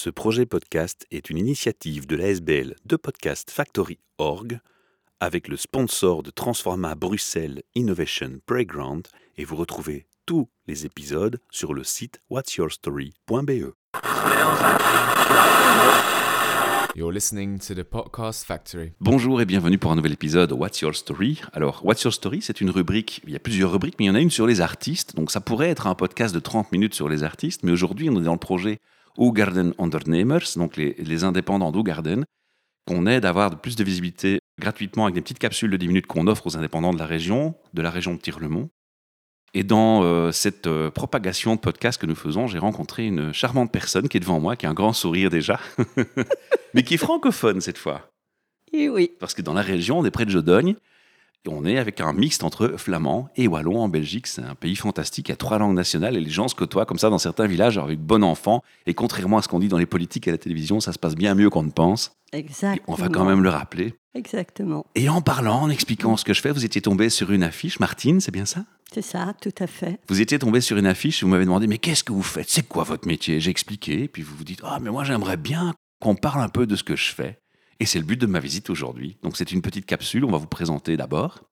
Ce projet podcast est une initiative de l'ASBL de Podcast Factory Org avec le sponsor de Transforma Bruxelles Innovation Playground et vous retrouvez tous les épisodes sur le site whatsyourstory.be. You're listening to the Podcast Factory. Bonjour et bienvenue pour un nouvel épisode What's Your Story? Alors, What's Your Story, c'est une rubrique, il y a plusieurs rubriques, mais il y en a une sur les artistes. Donc, ça pourrait être un podcast de 30 minutes sur les artistes, mais aujourd'hui, on est dans le projet Garden Undernemers, donc les, les indépendants d'Ougarden, qu'on aide à avoir plus de visibilité gratuitement avec des petites capsules de 10 minutes qu'on offre aux indépendants de la région, de la région de Tirlemont. Et dans euh, cette euh, propagation de podcast que nous faisons, j'ai rencontré une charmante personne qui est devant moi, qui a un grand sourire déjà, mais qui est francophone cette fois. Et oui. Parce que dans la région, on est près de Jodogne, et on est avec un mixte entre flamand et wallon en Belgique. C'est un pays fantastique, il y a trois langues nationales et les gens se côtoient comme ça dans certains villages avec bon enfant. Et contrairement à ce qu'on dit dans les politiques et à la télévision, ça se passe bien mieux qu'on ne pense. Exactement. on va quand même le rappeler. Exactement. Et en parlant, en expliquant ce que je fais, vous étiez tombé sur une affiche. Martine, c'est bien ça? C'est ça, tout à fait. Vous étiez tombé sur une affiche et vous m'avez demandé Mais qu'est-ce que vous faites? C'est quoi votre métier? J'ai expliqué. Et puis vous vous dites Ah, mais moi j'aimerais bien qu'on parle un peu de ce que je fais. Et c'est le but de ma visite aujourd'hui. Donc c'est une petite capsule, on va vous présenter d'abord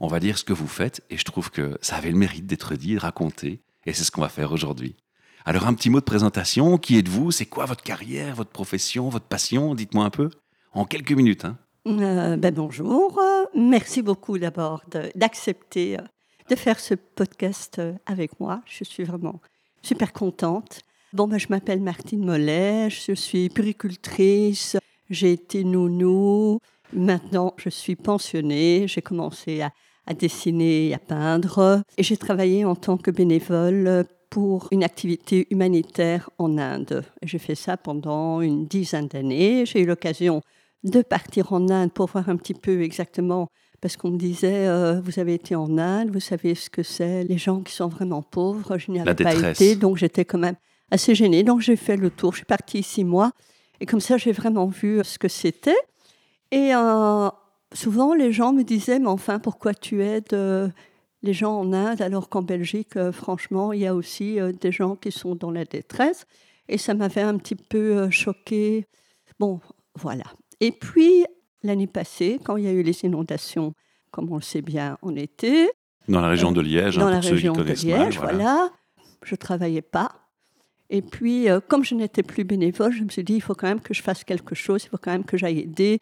on va dire ce que vous faites, et je trouve que ça avait le mérite d'être dit, raconté, et c'est ce qu'on va faire aujourd'hui. Alors un petit mot de présentation, qui êtes-vous? C'est quoi votre carrière, votre profession, votre passion? Dites-moi un peu, en quelques minutes. Hein. Euh, ben bonjour, merci beaucoup d'abord d'accepter de, euh, de, faire ce podcast euh, avec moi. Je suis vraiment super contente. Bon, ben, je m'appelle Martine Mollet, je suis puricultrice, j'ai été nounou, maintenant je suis pensionnée, j'ai commencé à, à dessiner et à peindre. Et j'ai travaillé en tant que bénévole pour une activité humanitaire en Inde. J'ai fait ça pendant une dizaine d'années. J'ai eu l'occasion de partir en Inde pour voir un petit peu exactement, parce qu'on me disait, euh, vous avez été en Inde, vous savez ce que c'est, les gens qui sont vraiment pauvres. Je n'y avais pas été, donc j'étais quand même assez gênée. Donc j'ai fait le tour, je suis partie six mois, et comme ça j'ai vraiment vu ce que c'était. Et euh, souvent, les gens me disaient, mais enfin, pourquoi tu aides euh, les gens en Inde alors qu'en Belgique, euh, franchement, il y a aussi euh, des gens qui sont dans la détresse. Et ça m'avait un petit peu choqué. Bon, voilà. Et puis, l'année passée, quand il y a eu les inondations, comme on le sait bien, en été. Dans la région de Liège, hein, dans la région de Liège, voilà. Je ne travaillais pas. Et puis, comme je n'étais plus bénévole, je me suis dit, il faut quand même que je fasse quelque chose, il faut quand même que j'aille aider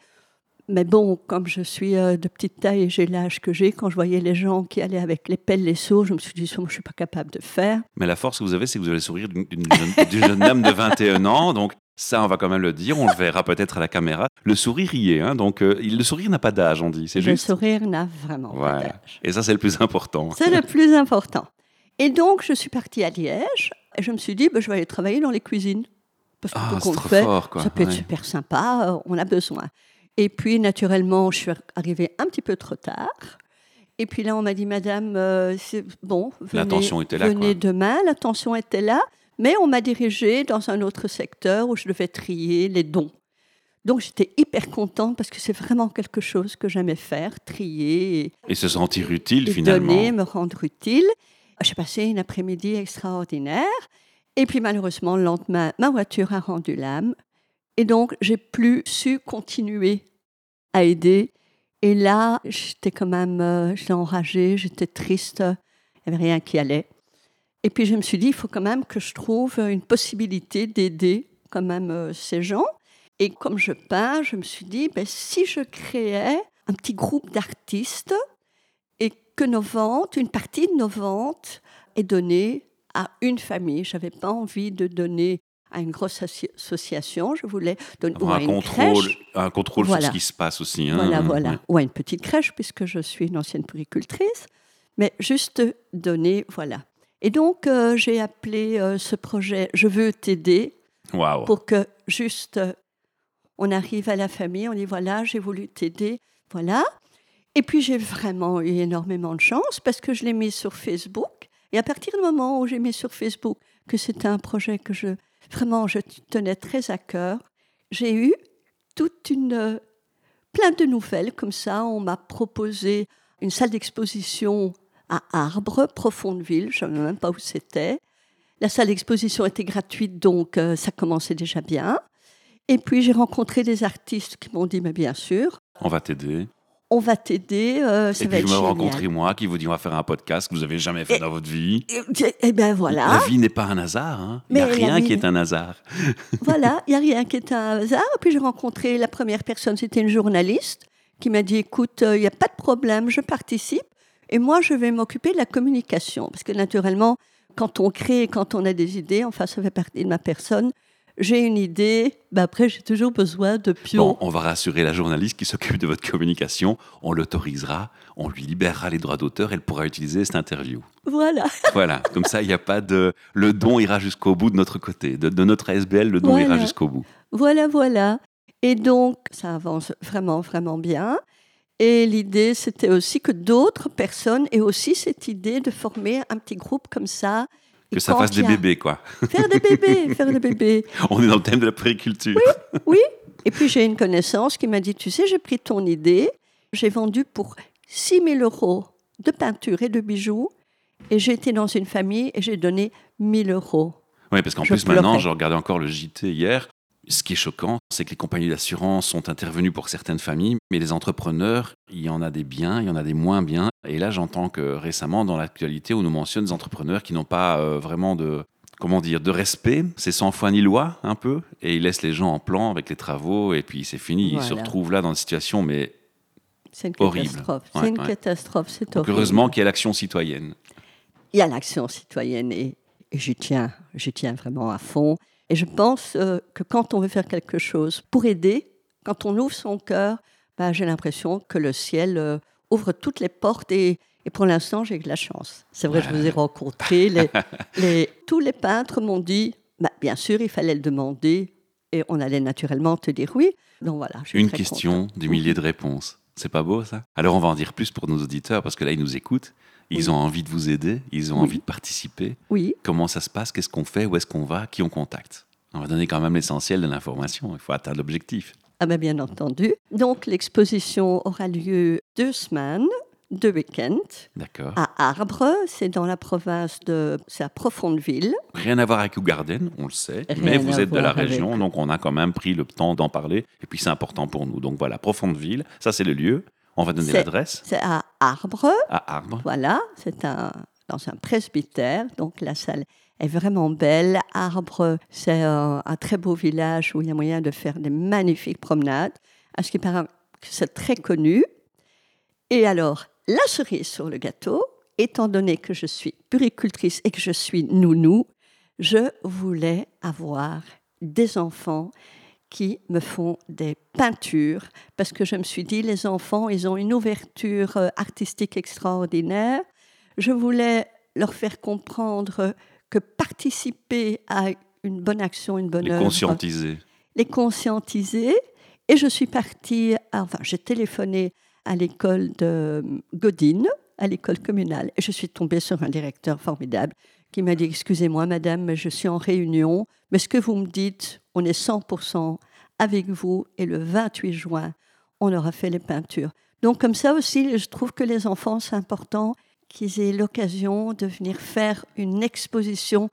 mais bon, comme je suis euh, de petite taille et j'ai l'âge que j'ai, quand je voyais les gens qui allaient avec les pelles, les seaux, je me suis dit, je ne suis pas capable de faire. Mais la force que vous avez, c'est que vous avez le sourire d'une jeune, jeune de 21 ans. Donc, ça, on va quand même le dire. On le verra peut-être à la caméra. Le sourire y est. Hein, donc, euh, le sourire n'a pas d'âge, on dit. C'est juste. Le sourire n'a vraiment pas d'âge. Et ça, c'est le plus important. C'est le plus important. Et donc, je suis partie à Liège et je me suis dit, ben, je vais aller travailler dans les cuisines. Parce que ah, le fait, fort, ça peut être super sympa, euh, on a besoin. Et puis, naturellement, je suis arrivée un petit peu trop tard. Et puis là, on m'a dit, Madame, euh, c'est bon, venez, était là, venez demain. L'attention était là, mais on m'a dirigée dans un autre secteur où je devais trier les dons. Donc j'étais hyper contente parce que c'est vraiment quelque chose que j'aimais faire, trier. Et, se sentir utile finalement. Donner, me rendre utile. J'ai passé une après-midi extraordinaire. Et puis malheureusement, le lendemain, ma voiture a rendu l'âme. Et donc, j'ai plus su continuer à aider. Et là, j'étais quand même, euh, enragée, j'étais triste, il n'y avait rien qui allait. Et puis je me suis dit, il faut quand même que je trouve une possibilité d'aider quand même euh, ces gens. Et comme je peins, je me suis dit, ben, si je créais un petit groupe d'artistes que nos ventes, une partie de nos ventes est donnée à une famille. Je n'avais pas envie de donner à une grosse association. Je voulais donner un, contrôle, un contrôle sur ce qui se passe aussi. Hein. Voilà, voilà. Ou à une petite crèche, puisque je suis une ancienne puricultrice. Mais juste donner, voilà. Et donc, euh, j'ai appelé euh, ce projet Je veux t'aider. Pour que juste on arrive à la famille, on dit voilà, j'ai voulu t'aider. Voilà. Et puis, j'ai vraiment eu énormément de chance parce que je l'ai mis sur Facebook. Et à partir du moment où j'ai mis sur Facebook que c'était un projet que je Vraiment, je tenais très à cœur. J'ai eu toute une euh, plein de nouvelles comme ça. On m'a proposé une salle d'exposition à Arbre, Profondeville, je ne sais même pas où c'était. La salle d'exposition était gratuite, donc euh, ça commençait déjà bien. Et puis j'ai rencontré des artistes qui m'ont dit, mais bien sûr, On va t'aider. On va t'aider, euh, ça Et va puis être rencontré moi qui vous dit on va faire un podcast que vous avez jamais fait Et- dans votre vie. Et, et ben voilà. La vie n'est pas un hasard. hein. Il n'y a rien qui est un hasard. Voilà, il n'y a rien qui est un hasard. Puis j'ai rencontré la première personne, c'était une journaliste qui m'a dit écoute, euh, il n'y a pas de problème, je participe et moi je vais m'occuper de la communication. Parce que naturellement, quand on crée, quand on a des idées, enfin ça fait partie de ma personne, j'ai une idée, ben après j'ai toujours besoin de pion. Bon, on va rassurer la journaliste qui s'occupe de votre communication. On l'autorisera, on lui libérera les droits d'auteur. Elle pourra utiliser cette interview. Voilà, Voilà, comme ça, il n'y a pas de. Le don ira jusqu'au bout de notre côté. De, de notre ASBL, le don Voilà. ira jusqu'au bout. voilà, voilà. Et donc ça avance vraiment, vraiment bien. Et l'idée, c'était aussi que d'autres personnes aient aussi cette idée de former un petit groupe comme ça. Et Que ça fasse des bébés, quoi. Faire des bébés, faire des bébés. On est dans le thème de la périculture. Oui. Et puis j'ai une connaissance qui m'a dit, tu sais, j'ai pris ton idée, j'ai vendu pour 6 000 euros de peinture et de bijoux, et j'ai été dans une famille et j'ai donné 1000 euros. Oui, parce qu'en plus, maintenant, je regardais encore le JT hier. Ce qui est choquant, c'est que les compagnies d'assurance sont intervenues pour certaines familles, mais les entrepreneurs, il y en a des biens, il y en a des moins bien. Et là, j'entends que récemment, dans l'actualité, on nous mentionne des entrepreneurs qui n'ont pas euh, vraiment de, comment dire, de respect. C'est sans foi ni loi, un peu. Et ils laissent les gens en plan avec les travaux, et puis c'est fini. Ils se retrouvent là dans une situation, mais C'est une Horrible. catastrophe. Ouais, c'est une ouais. catastrophe, c'est horrible. heureusement qu'il y a l'action citoyenne. Il y a l'action citoyenne et, et j'y tiens, j'y tiens vraiment à fond. Et je pense euh, que quand on veut faire quelque chose pour aider, quand on ouvre son cœur, ben, j'ai l'impression que le ciel euh, ouvre toutes les portes et, et pour l'instant, j'ai de la chance. C'est vrai, je vous ai rencontré. Les, les- tous les peintres m'ont dit, bah, bien sûr, il fallait le demander et on allait naturellement te dire oui. Donc voilà. je suis Une question, contente. des milliers de réponses. C'est pas beau ça? Alors on va en dire plus pour nos auditeurs parce que là ils nous écoutent, ils Oui. ont envie de vous aider, ils ont Oui. envie de participer. Oui, Comment ça se passe? Qu'est-ce qu'on fait? Où est-ce qu'on va? Qui on contacte? On va donner quand même l'essentiel de l'information. Il faut atteindre l'objectif. Ah ben, bien entendu. Donc l'exposition aura lieu deux semaines, deux week-ends, D'accord. à Arbre, c'est dans la province de... c'est à Profondeville. Rien à voir avec Garden, on le sait, Rien mais vous êtes de la avec- région, donc on a quand même pris le temps d'en parler. Et puis c'est important pour nous. Donc voilà, Profondeville, ça c'est le lieu. On va donner l'adresse C'est à Arbre, à Arbre. voilà, c'est un, dans un presbytère, donc la salle est vraiment belle. Arbre, c'est un, un très beau village où il y a moyen de faire des magnifiques promenades. À ce qui paraît que c'est très connu. Et alors, la cerise sur le gâteau, étant donné que je suis puricultrice et que je suis nounou, je voulais avoir des enfants qui me font des peintures parce que je me suis dit les enfants ils ont une ouverture euh, artistique extraordinaire je voulais leur faire comprendre que participer à une bonne action une bonne Les œuvre conscientiser. les conscientiser. Et je suis partie, enfin, j'ai téléphoné à l'école de Godine, à l'école communale, et je suis tombée sur un directeur formidable qui m'a dit Excusez-moi, madame, mais je suis en réunion, mais ce que vous me dites, on est 100% avec vous, et le 28 juin, on aura fait les peintures. Donc, comme ça aussi, je trouve que les enfants, c'est important qu'ils aient l'occasion de venir faire une exposition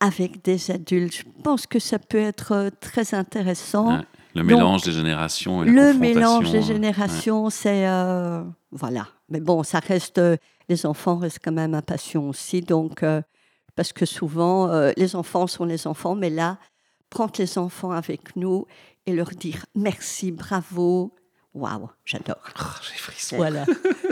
avec des adultes. Je pense que ça peut être euh, très intéressant. Ouais. Le mélange des générations et la Le mélange des euh, générations, c'est... euh, voilà. Mais bon, ça reste... les enfants restent quand même impatients aussi. Donc, euh, parce que souvent, euh, les enfants sont les enfants. Mais là, prendre les enfants avec nous et leur dire merci, bravo. Waouh, j'adore. Oh, J'ai frisson. Voilà.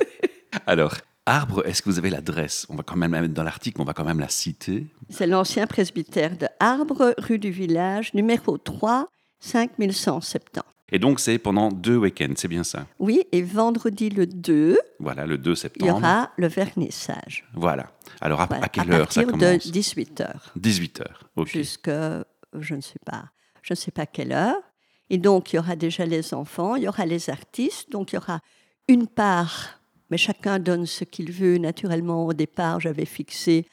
Alors, Arbre, est-ce que vous avez l'adresse? On va quand même la mettre dans l'article, on va quand même la citer. C'est l'ancien presbytère de Arbre, rue du village, numéro 3, 5170. Et donc, c'est pendant deux week-ends, c'est bien ça? Oui, et vendredi le 2, Voilà, le 2 il y septembre. aura le vernissage. Voilà. Alors, à, Voilà, à quelle heure ça partir de commence? 18h 18h. Ok. jusqu'à, je ne sais pas, je ne sais pas quelle heure. Et donc, il y aura déjà les enfants, il y aura les artistes. Donc, il y aura une part, mais chacun donne ce qu'il veut. Naturellement, au départ, j'avais fixé,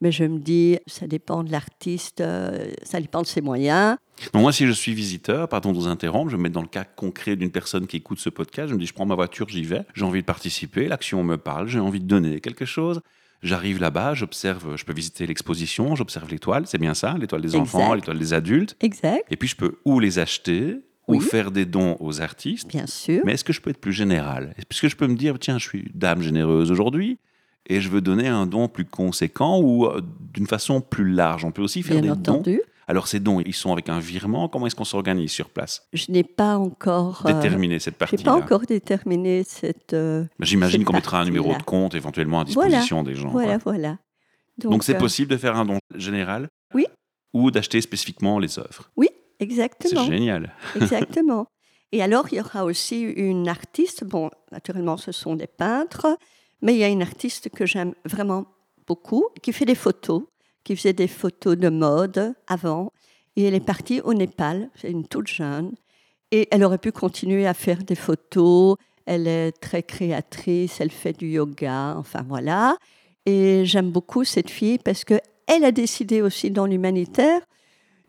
mais je me dis, ça dépend de l'artiste, euh, ça dépend de ses moyens. Donc, moi, si je suis visiteur, pardon de vous interrompre, je me mets dans le cas concret d'une personne qui écoute ce podcast. Je me dis, je prends ma voiture, j'y vais. J'ai envie de participer. L'action me parle. J'ai envie de donner quelque chose. J'arrive là-bas, j'observe, je peux visiter l'exposition, j'observe l'étoile, c'est bien ça, l'étoile des Exact. enfants, l'étoile des adultes. Exact, Et puis je peux ou les acheter, ou faire des dons aux artistes. bien sûr. Mais est-ce que je peux être plus général? Est-ce que je peux me dire, tiens, je suis dame généreuse aujourd'hui et je veux donner un don plus conséquent ou euh, d'une façon plus large On peut aussi faire Bien des dons. Alors ces dons, ils sont avec un virement? Comment est-ce qu'on s'organise sur place? Je n'ai pas encore. euh, Déterminer cette je n'ai pas encore déterminé cette. euh, J'imagine cette qu'on mettra un numéro de compte éventuellement à Voilà. disposition des gens. quoi. voilà, voilà. Donc c'est euh, possible de faire un don général? Oui. Ou d'acheter spécifiquement les œuvres? C'est Exactement. génial. Exactement. Et alors, il y aura aussi une artiste. Bon, naturellement, ce sont des peintres, mais il y a une artiste que j'aime vraiment beaucoup, qui fait des photos, qui faisait des photos de mode avant. Et elle est partie au Népal. C'est une toute jeune. Et elle aurait pu continuer à faire des photos. Elle est très créatrice. Elle fait du yoga. Enfin, voilà. Et j'aime beaucoup cette fille parce que elle a décidé aussi dans l'humanitaire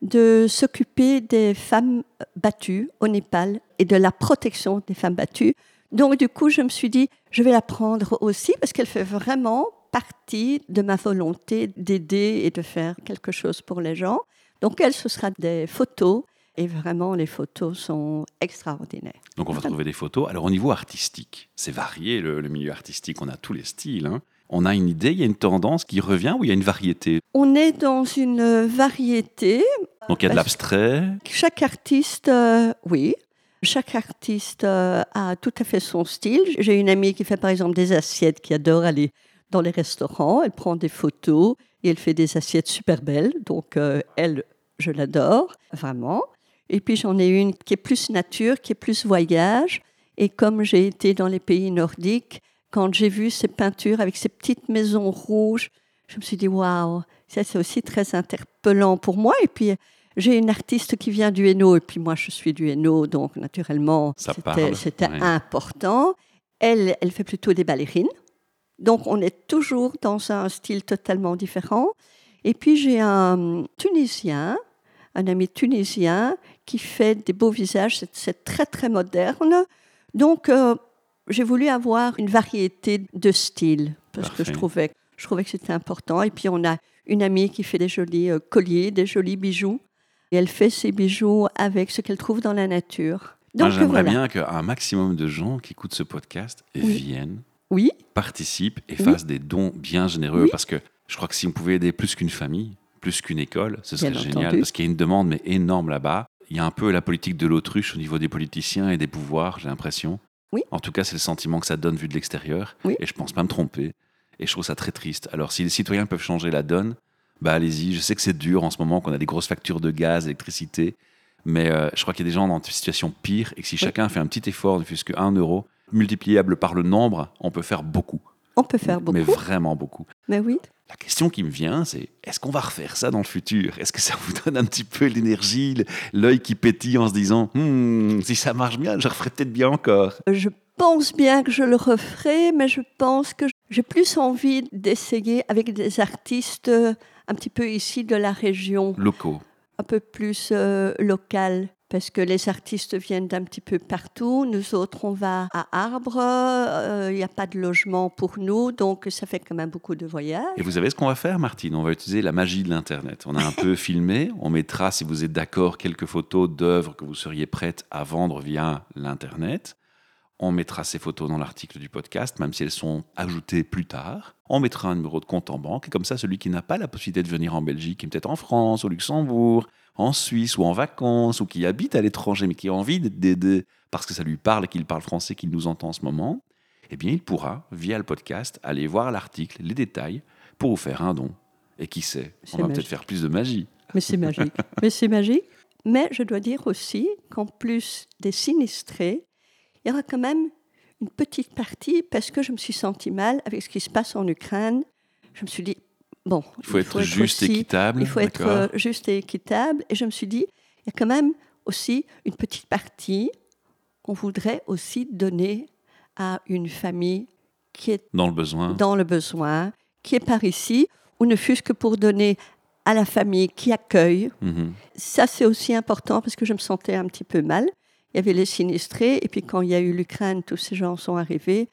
de s'occuper des femmes battues au Népal et de la protection des femmes battues. Donc, du coup, je me suis dit, je vais la prendre aussi parce qu'elle fait vraiment partie de ma volonté d'aider et de faire quelque chose pour les gens. Donc, elle, ce sera des photos et vraiment, les photos sont extraordinaires. Donc on va trouver des photos. Alors au niveau artistique, c'est varié le, le milieu artistique, on a tous les styles. hein. On a une idée, il y a une tendance qui revient ou il y a une variété? On est dans une variété. Donc il y a de l'abstrait, Chaque artiste, euh, oui, chaque artiste euh, a tout à fait son style. J'ai une amie qui fait par exemple des assiettes, qui adore aller dans les restaurants. Elle prend des photos et elle fait des assiettes super belles. Donc euh, elle, je l'adore, vraiment. Et puis j'en ai une qui est plus nature, qui est plus voyage. Et comme j'ai été dans les pays nordiques, quand j'ai vu ces peintures avec ces petites maisons rouges, je me suis dit waouh, ça c'est aussi très interpellant pour moi. Et puis j'ai une artiste qui vient du Hainaut, et puis moi je suis du Hainaut, donc naturellement c'était- parle, c'était ouais. important. Elle, elle fait plutôt des ballerines. Donc on est toujours dans un style totalement différent. Et puis j'ai un Tunisien, un ami tunisien qui fait des beaux visages, c'est- très très moderne. Donc euh, j'ai voulu avoir une variété de styles parce Parfait. que je trouvais, je trouvais que c'était important. Et puis on a une amie qui fait des jolis euh, colliers, des jolis bijoux. Et elle fait ses bijoux avec ce qu'elle trouve dans la nature. Moi, Donc j'aimerais voilà. bien qu'un maximum de gens qui écoutent ce podcast Oui. viennent, Oui, participent et Oui. fassent des dons bien généreux. Oui. Parce que je crois que si on pouvait aider plus qu'une famille, plus qu'une école, ce serait Bien génial. entendu. Parce qu'il y a une demande mais énorme là-bas. Il y a un peu la politique de l'autruche au niveau des politiciens et des pouvoirs, j'ai l'impression. Oui. En tout cas, c'est le sentiment que ça donne vu de l'extérieur. Oui. Et je pense pas me tromper. Et je trouve ça très triste. Alors, si les citoyens peuvent changer la donne, bah allez-y. Je sais que c'est dur en ce moment, qu'on a des grosses factures de gaz, d'électricité. Mais euh, je crois qu'il y a des gens dans une situation pire et que si chacun fait un petit effort, ne fût-ce que 1 euro, multipliable par le nombre, on peut faire beaucoup. on peut faire beaucoup. Mais vraiment beaucoup. Mais oui, La question qui me vient, c'est est-ce qu'on va refaire ça dans le futur? Est-ce que ça vous donne un petit peu l'énergie, l'œil qui pétille en se disant Hmm, si ça marche bien, je referai peut-être bien encore? Je pense bien que je le referai, mais je pense que j'ai plus envie d'essayer avec des artistes euh, un petit peu ici de la région, Locaux. un peu plus euh, local. Parce que les artistes viennent d'un petit peu partout. Nous autres, on va à Arbre. euh, Il n'y a pas de logement pour nous, donc ça fait quand même beaucoup de voyages. Et vous savez ce qu'on va faire, Martine? On va utiliser la magie de l'Internet. On a un peu filmé. On mettra, si vous êtes d'accord, quelques photos d'œuvres que vous seriez prête à vendre via l'Internet. On mettra ces photos dans l'article du podcast, même si elles sont ajoutées plus tard. On mettra un numéro de compte en banque. Et comme ça, celui qui n'a pas la possibilité de venir en Belgique, qui est peut-être en France, au Luxembourg, en Suisse ou en vacances, ou qui habite à l'étranger, mais qui a envie d'aider parce que ça lui parle qu'il parle français, qu'il nous entend en ce moment, eh bien, il pourra, via le podcast, aller voir l'article, les détails, pour vous faire un don. Et qui sait, on va peut-être faire plus de magie. Mais c'est magique. Mais c'est magique. Mais je dois dire aussi qu'en plus des sinistrés, il y aura quand même une petite partie parce que je me suis sentie mal avec ce qui se passe en Ukraine. Je me suis dit, bon, Il faut être juste, aussi- équitable. Il faut être euh, juste et équitable. Et je me suis dit, il y a quand même aussi une petite partie qu'on voudrait aussi donner à une famille qui est Dans le besoin. dans le besoin, qui est par ici, ou ne fût-ce que pour donner à la famille qui accueille. Mhm. Ça, c'est aussi important parce que je me sentais un petit peu mal. Il y avait les sinistrés, et puis quand il y a eu l'Ukraine, tous ces gens sont arrivés.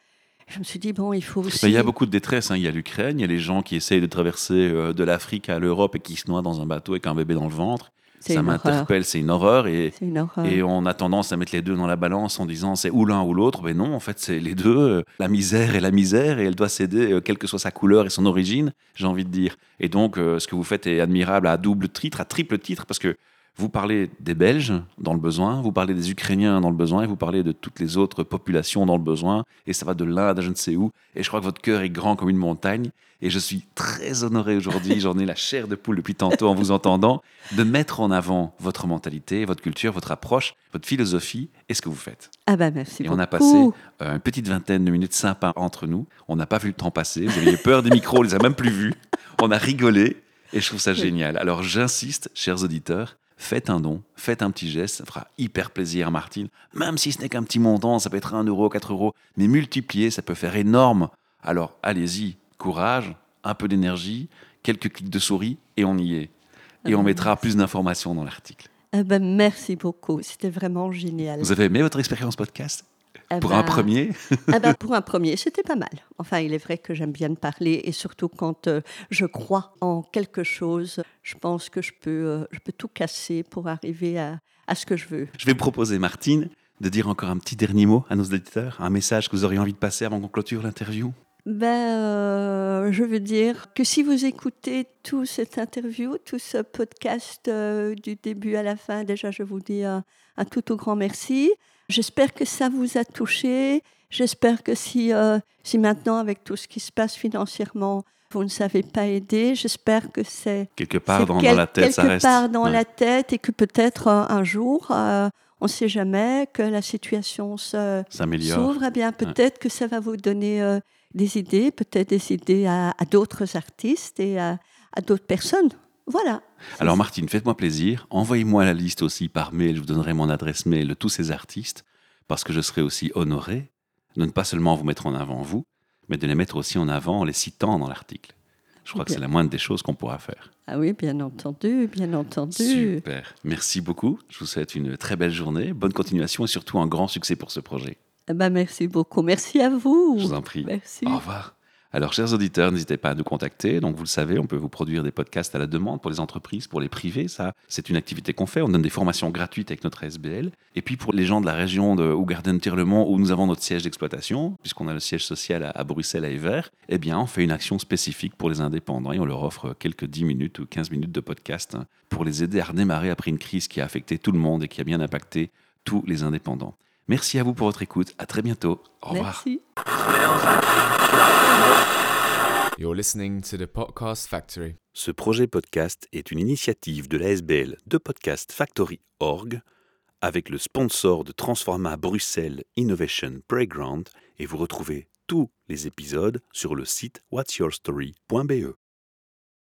Je me suis dit, bon, il faut aussi. Il y a beaucoup de détresse. hein. Il y a l'Ukraine, il y a les gens qui essayent de traverser euh, de l'Afrique à l'Europe et qui se noient dans un bateau avec un bébé dans le ventre. Ça m'interpelle, c'est une horreur. Et, une horreur. et on a tendance à mettre les deux dans la balance en disant c'est ou l'un ou l'autre. Mais non, en fait, c'est les deux. Euh, La misère est la misère et elle doit céder, euh, quelle que soit sa couleur et son origine, j'ai envie de dire. Et donc, ce que vous faites est admirable à double titre, à triple titre, parce que vous parlez des Belges dans le besoin, vous parlez des Ukrainiens dans le besoin, et vous parlez de toutes les autres populations dans le besoin, et ça va de l'Inde à je ne sais où. Et je crois que votre cœur est grand comme une montagne, et je suis très honoré aujourd'hui, j'en ai la chair de poule depuis tantôt en vous entendant, de mettre en avant votre mentalité, votre culture, votre approche, votre philosophie et ce que vous faites. Ah ben merci Et beaucoup. on a passé euh, une petite vingtaine de minutes sympas entre nous. On n'a pas vu le temps passer. Vous aviez peur des micros, on les a même plus vus. On a rigolé et je trouve ça génial. Alors j'insiste, chers auditeurs, faites un don, faites un petit geste, ça fera hyper plaisir à Martine. Même si ce n'est qu'un petit montant, ça peut être 1 euro, 4 euros, mais multiplié, ça peut faire énorme. Alors allez-y, courage, un peu d'énergie, quelques clics de souris et on y est. Et on mettra plus d'informations dans l'article. Ah ben, merci beaucoup. C'était vraiment génial. Vous avez aimé votre expérience podcast? Ah Pour ben, un premier ah ben, pour un premier, c'était pas mal. Enfin, il est vrai que j'aime bien parler et surtout quand euh, je crois en quelque chose, je pense que je peux, euh, je peux tout casser pour arriver à, à ce que je veux. Je vais proposer, Martine, de dire encore un petit dernier mot à nos auditeurs, un message que vous auriez envie de passer avant qu'on clôture l'interview? Ben, euh, je veux dire que si vous écoutez tout cette interview, tout ce podcast euh, du début à la fin, déjà je vous dis un, un tout au grand merci. J'espère que ça vous a touché. J'espère que si, euh, si maintenant, avec tout ce qui se passe financièrement, vous ne savez pas aider, j'espère que c'est Quelque part dans, quel- dans la tête, ça quelque reste. part dans Ouais. la tête et que peut-être euh, un jour, euh, on ne sait jamais, que la situation s'ouvre, eh bien peut-être que ça va vous donner des idées, peut-être des idées à, à d'autres artistes et à, à d'autres personnes. Voilà. Alors Martine, faites-moi plaisir, envoyez-moi la liste aussi par mail, je vous donnerai mon adresse mail de tous ces artistes, parce que je serai aussi honoré de ne pas seulement vous mettre en avant vous, mais de les mettre aussi en avant en les citant dans l'article. Je crois que c'est la moindre des choses qu'on pourra faire. Ah oui, bien entendu, bien entendu. Super. Merci beaucoup. Je vous souhaite une très belle journée, bonne continuation et surtout un grand succès pour ce projet. Eh ben, merci beaucoup. Merci à vous. Je vous en prie. Merci. Au revoir. Alors, chers auditeurs, n'hésitez pas à nous contacter. Donc, vous le savez, on peut vous produire des podcasts à la demande pour les entreprises, pour les privés. Ça, c'est une activité qu'on fait. On donne des formations gratuites avec notre SBL. Et puis, pour les gens de la région de Ougarden Tirlemont, où nous avons notre siège d'exploitation, puisqu'on a le siège social à, Bruxelles, à Evert, eh bien, on fait une action spécifique pour les indépendants et on leur offre quelques 10 minutes ou 15 minutes de podcast pour les aider à redémarrer après une crise qui a affecté tout le monde et qui a bien impacté tous les indépendants. Merci à vous pour votre écoute. À très bientôt. Au revoir. You're listening to the Podcast Factory. Ce projet podcast est une initiative de l'ASBL de Podcast Factory Org avec le sponsor de Transforma Bruxelles Innovation Playground et vous retrouvez tous les épisodes sur le site whatsyourstory.be.